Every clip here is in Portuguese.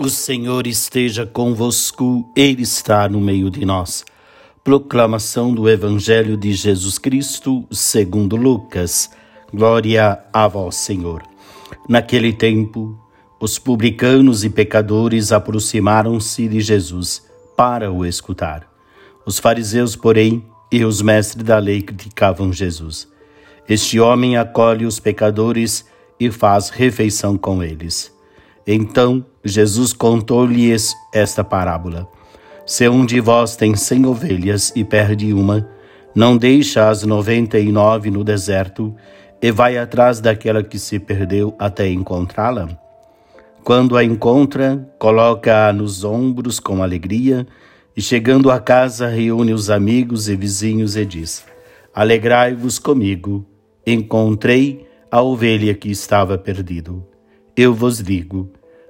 O Senhor esteja convosco, Ele está no meio de nós. Proclamação do Evangelho de Jesus Cristo, segundo Lucas. Glória a vós, Senhor. Naquele tempo, os publicanos e pecadores aproximaram-se de Jesus para o escutar. Os fariseus, porém, e os mestres da lei criticavam Jesus. Este homem acolhe os pecadores e faz refeição com eles. Então Jesus contou-lhes esta parábola: Se um de vós tem cem ovelhas e perde uma, não deixa as noventa e nove no deserto e vai atrás daquela que se perdeu até encontrá-la? Quando a encontra, coloca-a nos ombros com alegria e, chegando a casa, reúne os amigos e vizinhos e diz: Alegrai-vos comigo, encontrei a ovelha que estava perdido. Eu vos digo: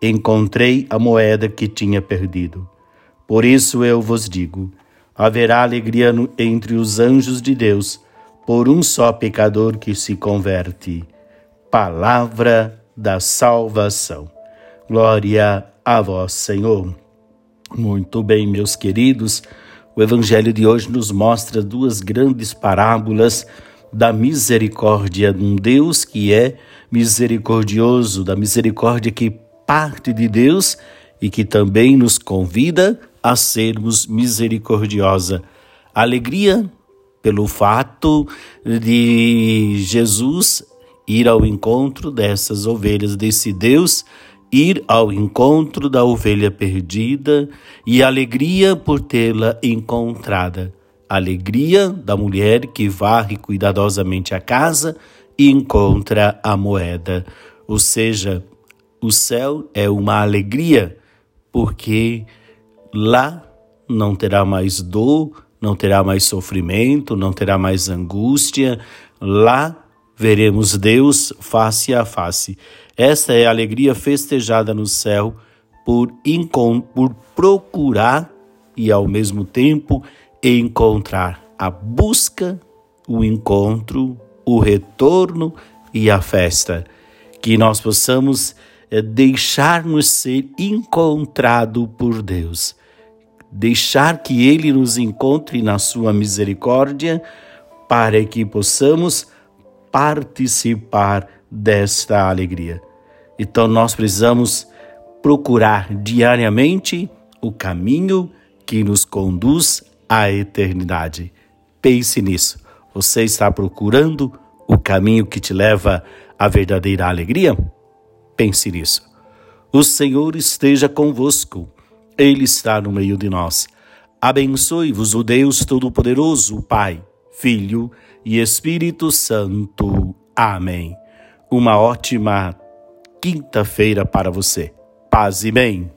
encontrei a moeda que tinha perdido. Por isso eu vos digo: haverá alegria entre os anjos de Deus por um só pecador que se converte. Palavra da salvação. Glória a vós, Senhor. Muito bem, meus queridos, o Evangelho de hoje nos mostra duas grandes parábolas da misericórdia de um Deus que é misericordioso, da misericórdia que parte de Deus e que também nos convida a sermos misericordiosa. Alegria pelo fato de Jesus ir ao encontro dessas ovelhas, desse Deus ir ao encontro da ovelha perdida e alegria por tê-la encontrada. Alegria da mulher que varre cuidadosamente a casa e encontra a moeda. Ou seja, o céu é uma alegria, porque lá não terá mais dor, não terá mais sofrimento, não terá mais angústia. Lá veremos Deus face a face. Esta é a alegria festejada no céu por, por procurar e ao mesmo tempo encontrar a busca, o encontro, o retorno e a festa. Que nós possamos deixar-nos ser encontrado por Deus. Deixar que Ele nos encontre na Sua misericórdia, para que possamos participar desta alegria. Então nós precisamos procurar diariamente o caminho que nos conduz à eternidade. Pense nisso. Você está procurando o caminho que te leva à verdadeira alegria? Pense nisso. O Senhor esteja convosco, Ele está no meio de nós. Abençoe-vos o Deus Todo-Poderoso, Pai, Filho e Espírito Santo. Amém. Uma ótima quinta-feira para você. Paz e bem.